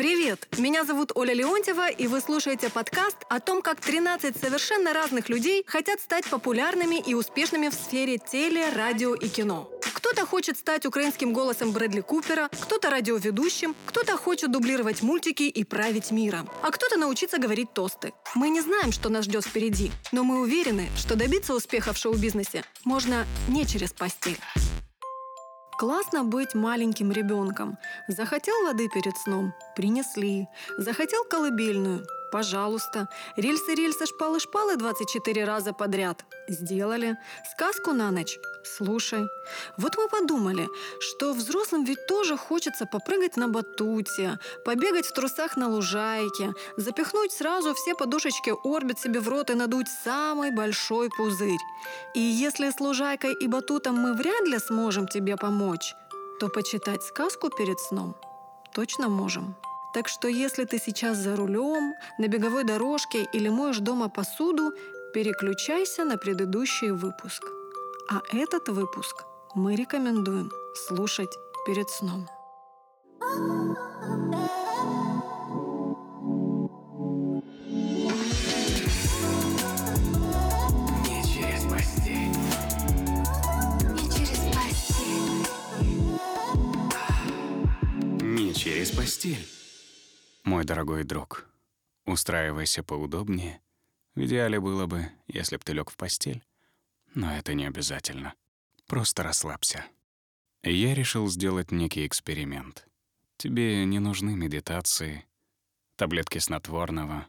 Привет! Меня зовут Оля Леонтьева, и вы слушаете подкаст о том, как 13 совершенно разных людей хотят стать популярными и успешными в сфере теле, радио и кино. Кто-то хочет стать украинским голосом Брэдли Купера, кто-то радиоведущим, кто-то хочет дублировать мультики и править миром, а кто-то научиться говорить тосты. Мы не знаем, что нас ждет впереди, но мы уверены, что добиться успеха в шоу-бизнесе можно не через постель. Классно быть маленьким ребенком. Захотел воды перед сном – принесли. Захотел колыбельную – пожалуйста. Рельсы-рельсы, шпалы-шпалы 24 раза подряд – сделали. Сказку на ночь – слушай. Вот мы подумали, что взрослым ведь тоже хочется попрыгать на батуте, побегать в трусах на лужайке, запихнуть сразу все подушечки орбит себе в рот и надуть самый большой пузырь. И если с лужайкой и батутом мы вряд ли сможем тебе помочь, то почитать сказку перед сном точно можем. Так что если ты сейчас за рулем, на беговой дорожке или моешь дома посуду, переключайся на предыдущий выпуск. А этот выпуск мы рекомендуем слушать перед сном. Не через постель. Мой дорогой друг, устраивайся поудобнее. В идеале было бы, если б ты лег в постель. Но это не обязательно. Просто расслабься. Я решил сделать некий эксперимент. Тебе не нужны медитации, таблетки снотворного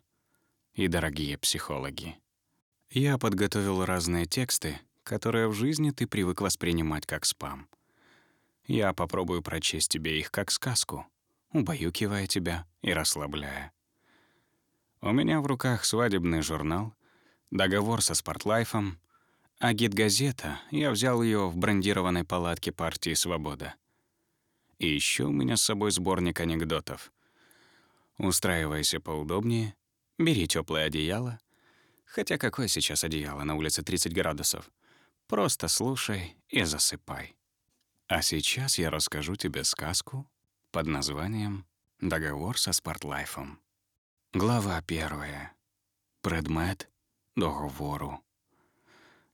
и дорогие психологи. Я подготовил разные тексты, которые в жизни ты привык воспринимать как спам. Я попробую прочесть тебе их как сказку, убаюкивая тебя и расслабляя. У меня в руках свадебный журнал, договор со Спортлайфом, а гид-газета, я взял ее в брендированной палатке партии «Свобода». И еще у меня с собой сборник анекдотов. Устраивайся поудобнее, бери теплое одеяло. Хотя какое сейчас одеяло, на улице 30 градусов. Просто слушай и засыпай. А сейчас я расскажу тебе сказку под названием «Договор со Спортлайфом». Глава первая. Предмет договору.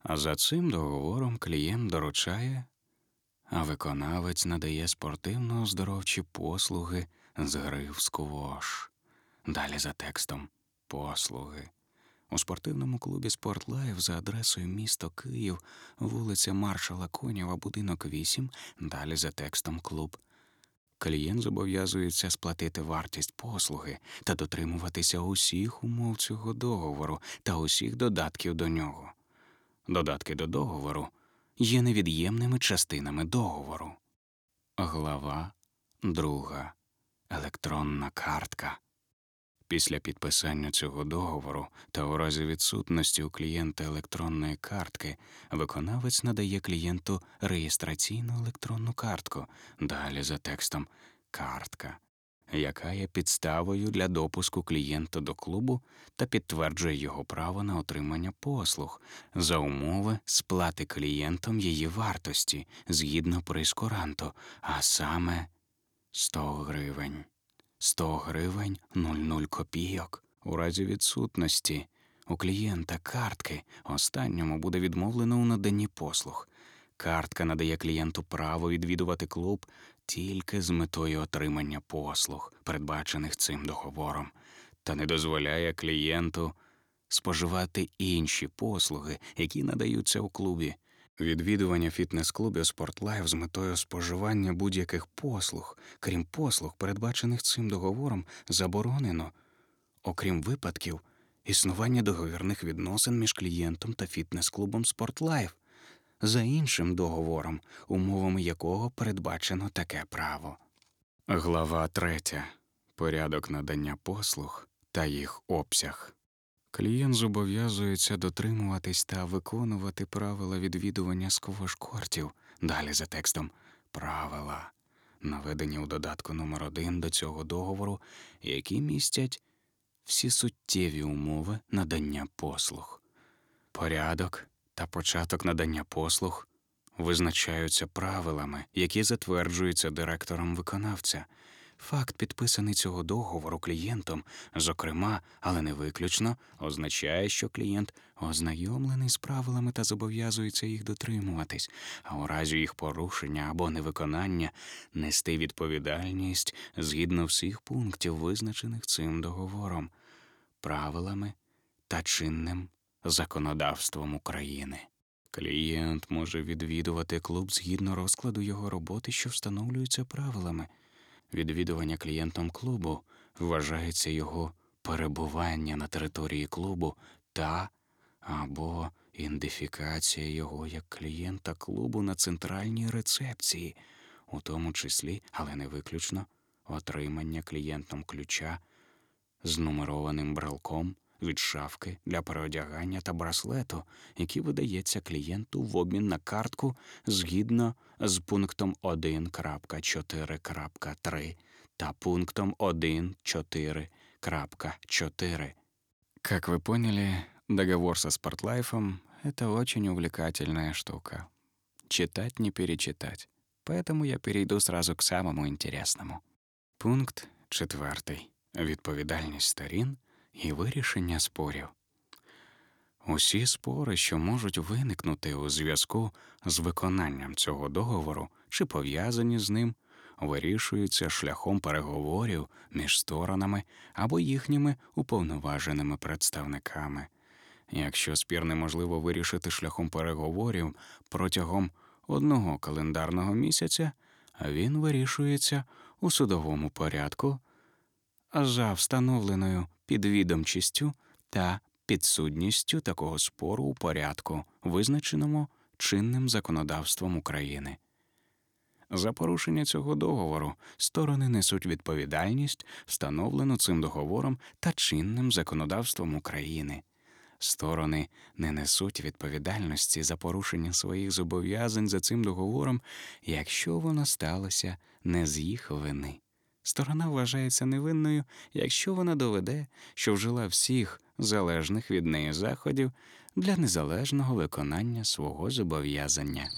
А за цим договором клієнт доручає, а виконавець надає спортивно-оздоровчі послуги з гри в сквош. Далі за текстом послуги. У спортивному клубі «Спортлайф» за адресою місто Київ, вулиця Маршала Конєва, будинок 8, далі за текстом клуб. Клієнт зобов'язується сплатити вартість послуги та дотримуватися усіх умов цього договору та усіх додатків до нього. Додатки до договору є невід'ємними частинами договору. Глава друга. Електронна картка. Після підписання цього договору та у разі відсутності у клієнта електронної картки виконавець надає клієнту реєстраційну електронну картку, далі за текстом картка, яка є підставою для допуску клієнта до клубу та підтверджує його право на отримання послуг за умови сплати клієнтом її вартості згідно прейскуранту, а саме 100 гривень. 100 гривень 00 копійок. У разі відсутності у клієнта картки останньому буде відмовлено у наданні послуг. Картка надає клієнту право відвідувати клуб тільки з метою отримання послуг, передбачених цим договором, та не дозволяє клієнту споживати інші послуги, які надаються у клубі. Відвідування фітнес-клубів «Спортлайф» з метою споживання будь-яких послуг, крім послуг, передбачених цим договором, заборонено, окрім випадків існування договірних відносин між клієнтом та фітнес-клубом «Спортлайф» за іншим договором, умовами якого передбачено таке право. Глава 3. Порядок надання послуг та їх обсяг. Клієнт зобов'язується дотримуватись та виконувати правила відвідування сквош-кортів, далі за текстом правила, наведені у додатку номер 1 до цього договору, які містять всі суттєві умови надання послуг. Порядок та початок надання послуг визначаються правилами, які затверджуються директором виконавця. Факт підписаний цього договору клієнтом, зокрема, але не виключно, означає, що клієнт ознайомлений з правилами та зобов'язується їх дотримуватись, а у разі їх порушення або невиконання нести відповідальність згідно всіх пунктів, визначених цим договором, правилами та чинним законодавством України. Клієнт може відвідувати клуб згідно розкладу його роботи, що встановлюється правилами. Відвідування клієнтом клубу вважається його перебування на території клубу та або ідентифікація його як клієнта клубу на центральній рецепції, у тому числі, але не виключно, отримання клієнтом ключа з нумерованим брелком від шафки для переодягання та браслету, який видається клієнту в обмін на картку згідно з пунктом 1.4.3 та пунктом 1.4.4. Как вы поняли, договор со Спортлайфом — это очень увлекательная штука. Читать не перечитать. Поэтому я перейду сразу к самому интересному. Пункт четвертий. Відповідальність сторін і вирішення спорів. Усі спори, що можуть виникнути у зв'язку з виконанням цього договору чи пов'язані з ним, вирішуються шляхом переговорів між сторонами або їхніми уповноваженими представниками. Якщо спір неможливо вирішити шляхом переговорів протягом одного календарного місяця, він вирішується у судовому порядку за встановленою підвідомчістю та підсудністю такого спору у порядку, визначеному чинним законодавством України. За порушення цього договору сторони несуть відповідальність, встановлену цим договором та чинним законодавством України. Сторони не несуть відповідальності за порушення своїх зобов'язань за цим договором, якщо воно сталося не з їх вини. Сторона вважається невинною, якщо вона доведе, що вжила всіх залежних від неї заходів для незалежного виконання свого зобов'язання.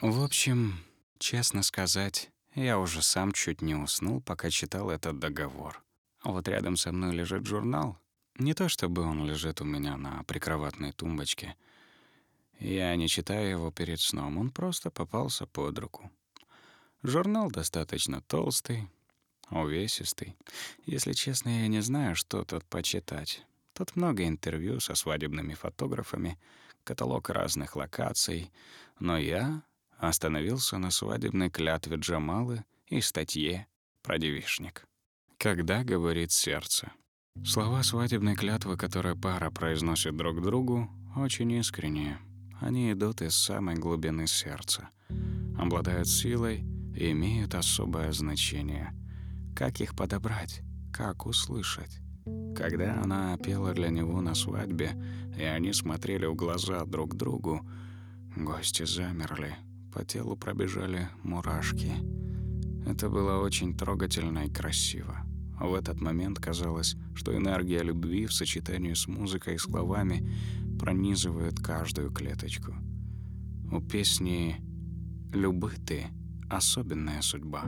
В общем, честно сказать, я уже сам чуть не уснул, пока читал этот договор. А вот рядом со мной лежит журнал. Не то чтобы он лежит у меня на прикроватной тумбочке. Я не читаю его перед сном, он просто попался под руку. Журнал достаточно толстый, увесистый. Если честно, я не знаю, что тут почитать. Тут много интервью со свадебными фотографами, каталог разных локаций, но я остановился на свадебной клятве Джамалы и статье про девишник. Когда говорит сердце. Слова свадебной клятвы, которые пара произносит друг другу, очень искренние. Они идут из самой глубины сердца, обладают силой и имеют особое значение. Как их подобрать? Как услышать? Когда она пела для него на свадьбе, и они смотрели в глаза друг другу, гости замерли, по телу пробежали мурашки. Это было очень трогательно и красиво. В этот момент казалось, что энергия любви в сочетании с музыкой и словами пронизывает каждую клеточку. У песни «Любы ты» особенная судьба.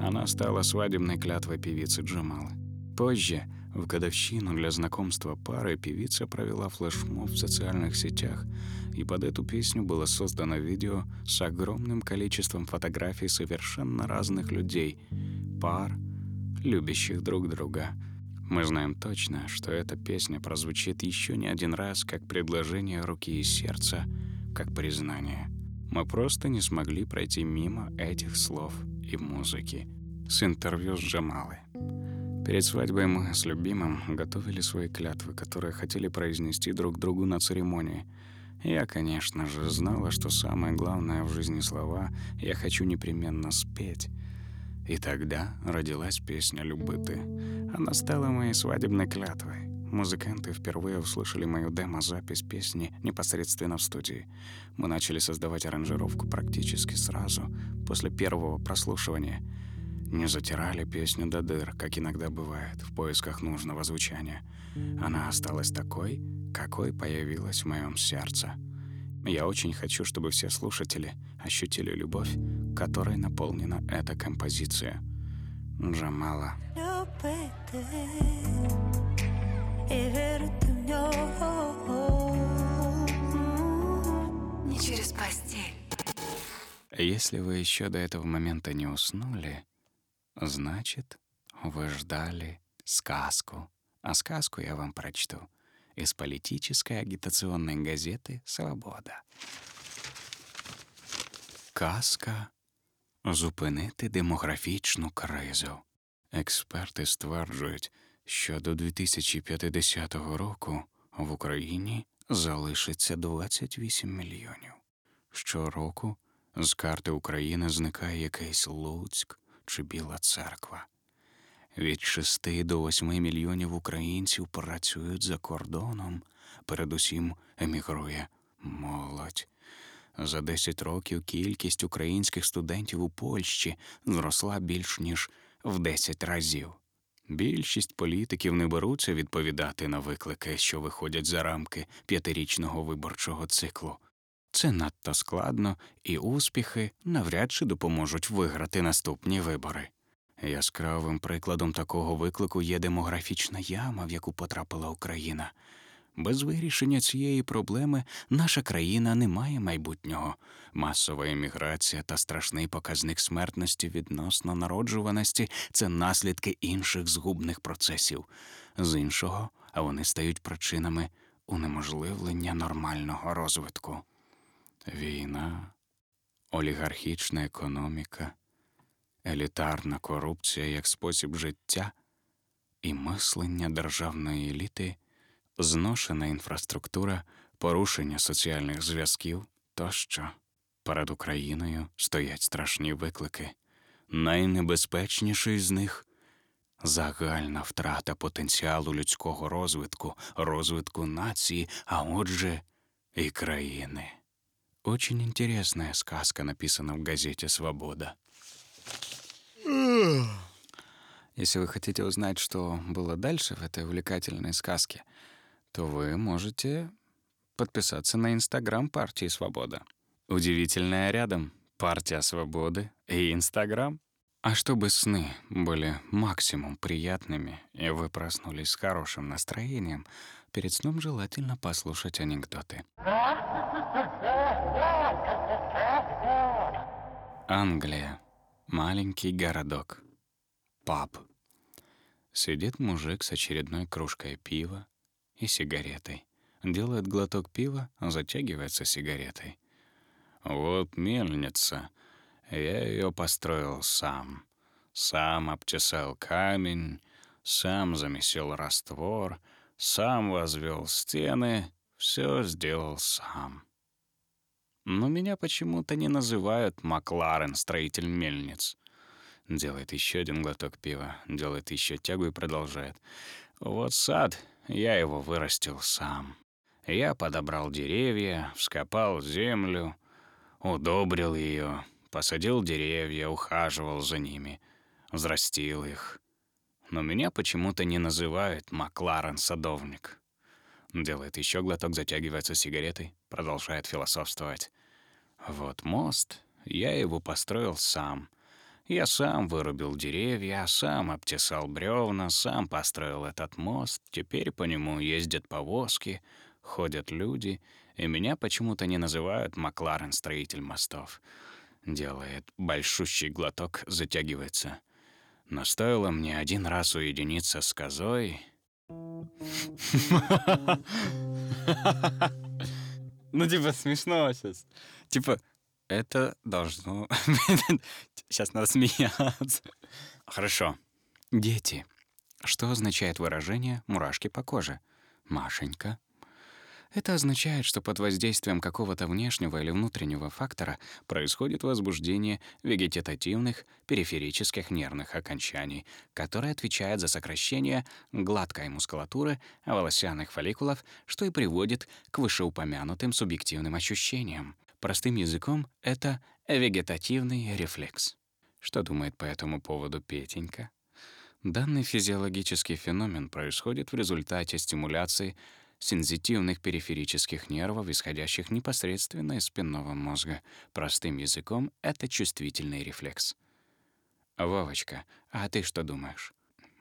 Она стала свадебной клятвой певицы Джамалы. Позже, в годовщину для знакомства пары, певица провела флешмоб в социальных сетях, и под эту песню было создано видео с огромным количеством фотографий совершенно разных людей, пар, любящих друг друга. Мы знаем точно, что эта песня прозвучит еще не один раз как предложение руки и сердца, как признание. Мы просто не смогли пройти мимо этих слов и музыки. С интервью с Джамалой. Перед свадьбой мы с любимым готовили свои клятвы, которые хотели произнести друг другу на церемонии. Я, конечно же, знала, что самое главное в жизни слова я хочу непременно спеть. И тогда родилась песня «Любы ты». Она стала моей свадебной клятвой. Музыканты впервые услышали мою демо-запись песни непосредственно в студии. Мы начали создавать аранжировку практически сразу, после первого прослушивания. Не затирали песню до дыр, как иногда бывает, в поисках нужного звучания. Она осталась такой, какой появилась в моем сердце. Я очень хочу, чтобы все слушатели ощутили любовь, которой наполнена эта композиция. Джамала. любити і вірити в нього. Не через постель. Если вы еще до этого момента не уснули, значит, вы ждали сказку. А сказку я вам прочту из политической агитационной газеты «Свобода». Казка зупинити демографічну кризу. Експерти стверджують, що до 2050 року в Україні залишиться 28 мільйонів. Щороку з карти України зникає якийсь Луцьк чи Біла церква. Від 6 до 8 мільйонів українців працюють за кордоном, передусім емігрує молодь. За 10 років кількість українських студентів у Польщі зросла більш ніж в 10 разів. Більшість політиків не беруться відповідати на виклики, що виходять за рамки п'ятирічного виборчого циклу. Це надто складно, і успіхи навряд чи допоможуть виграти наступні вибори. Яскравим прикладом такого виклику є демографічна яма, в яку потрапила Україна. Без вирішення цієї проблеми наша країна не має майбутнього. Масова еміграція та страшний показник смертності відносно народжуваності це наслідки інших згубних процесів. З іншого, а вони стають причинами унеможливлення нормального розвитку. Війна, олігархічна економіка, елітарна корупція як спосіб життя і мислення державної еліти, зношена інфраструктура, порушення соціальних зв'язків тощо. Перед Україною стоять страшні виклики. Найнебезпечніший з них загальна втрата потенціалу людського розвитку, розвитку нації, а отже, и краины. Очень интересная сказка написана в газете «Свобода». Если вы хотите узнать, что было дальше в этой увлекательной сказке, то вы можете подписаться на Инстаграм партии «Свобода». Удивительное рядом партия «Свободы» и Инстаграм. А чтобы сны были максимум приятными, и вы проснулись с хорошим настроением, перед сном желательно послушать анекдоты. Англия. Маленький городок. Паб. Сидит мужик с очередной кружкой пива и сигаретой. Делает глоток пива, затягивается сигаретой. Вот мельница. Я ее построил сам. Сам обтесал камень, сам замесил раствор, сам возвел стены, все сделал сам. Но меня почему-то не называют Макларен, строитель мельниц. Делает еще один глоток пива, делает еще тягу и продолжает. Вот сад, я его вырастил сам. Я подобрал деревья, вскопал землю, удобрил ее, посадил деревья, ухаживал за ними, взрастил их. Но меня почему-то не называют Макларен садовник. Делает еще глоток, затягивается сигаретой, продолжает философствовать. Вот мост, я его построил сам. Я сам вырубил деревья, сам обтесал бревна, сам построил этот мост. Теперь по нему ездят повозки, ходят люди, и меня почему-то не называют Макларен строитель мостов. Делает большущий глоток, затягивается. Но стоило мне один раз уединиться с козой... Ну, типа, смешно сейчас. Типа, это должно... Сейчас надо смеяться. Хорошо. Дети. Что означает выражение «мурашки по коже»? Машенька. Это означает, что под воздействием какого-то внешнего или внутреннего фактора происходит возбуждение вегетативных периферических нервных окончаний, которое отвечает за сокращение гладкой мускулатуры волосяных фолликулов, что и приводит к вышеупомянутым субъективным ощущениям. Простым языком это вегетативный рефлекс. Что думает по этому поводу Петенька? Данный физиологический феномен происходит в результате стимуляции сензитивных периферических нервов, исходящих непосредственно из спинного мозга. Простым языком это чувствительный рефлекс. Вовочка, а ты что думаешь?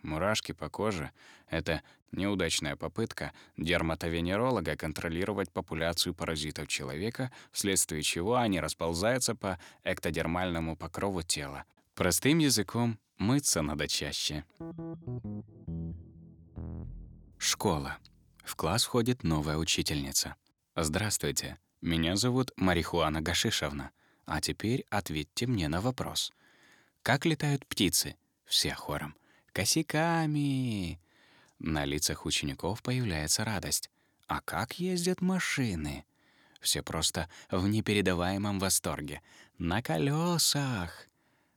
Мурашки по коже — это неудачная попытка дерматовенеролога контролировать популяцию паразитов человека, вследствие чего они расползаются по эктодермальному покрову тела. Простым языком — мыться надо чаще. Школа. В класс входит новая учительница. «Здравствуйте, меня зовут Марихуана Гашишевна. А теперь ответьте мне на вопрос. Как летают птицы?» Все хором. «Косяками!» На лицах учеников появляется радость. «А как ездят машины?» Все просто в непередаваемом восторге. «На колесах!»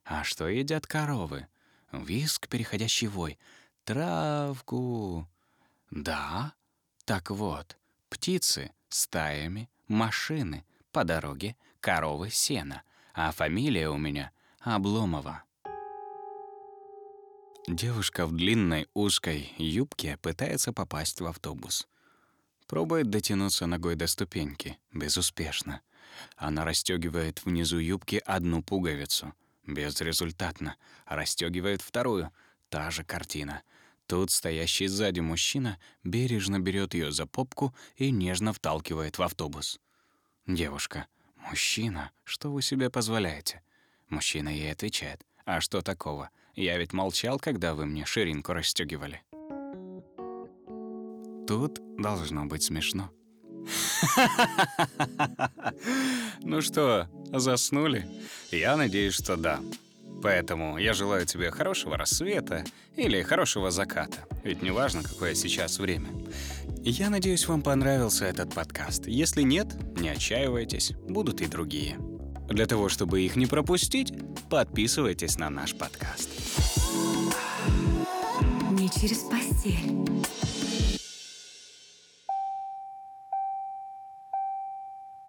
А что едят коровы? Виск, переходящий вой. Травку. Да? Так вот, птицы стаями, машины по дороге, коровы сена. А фамилия у меня Обломова. Девушка в длинной узкой юбке пытается попасть в автобус. Пробует дотянуться ногой до ступеньки. Безуспешно. Она расстегивает внизу юбки одну пуговицу. Безрезультатно. Расстегивает вторую. Та же картина. Тут стоящий сзади мужчина бережно берет ее за попку и нежно вталкивает в автобус. Девушка. «Мужчина, что вы себе позволяете?» Мужчина ей отвечает. «А что такого? Я ведь молчал, когда вы мне ширинку расстегивали. Тут должно быть смешно. Ну что, заснули? Я надеюсь, что да. Поэтому я желаю тебе хорошего рассвета или хорошего заката. Ведь неважно, какое сейчас время. Я надеюсь, вам понравился этот подкаст. Если нет, не отчаивайтесь, будут и другие. Для того, чтобы их не пропустить, подписывайтесь на наш подкаст. Не через постель.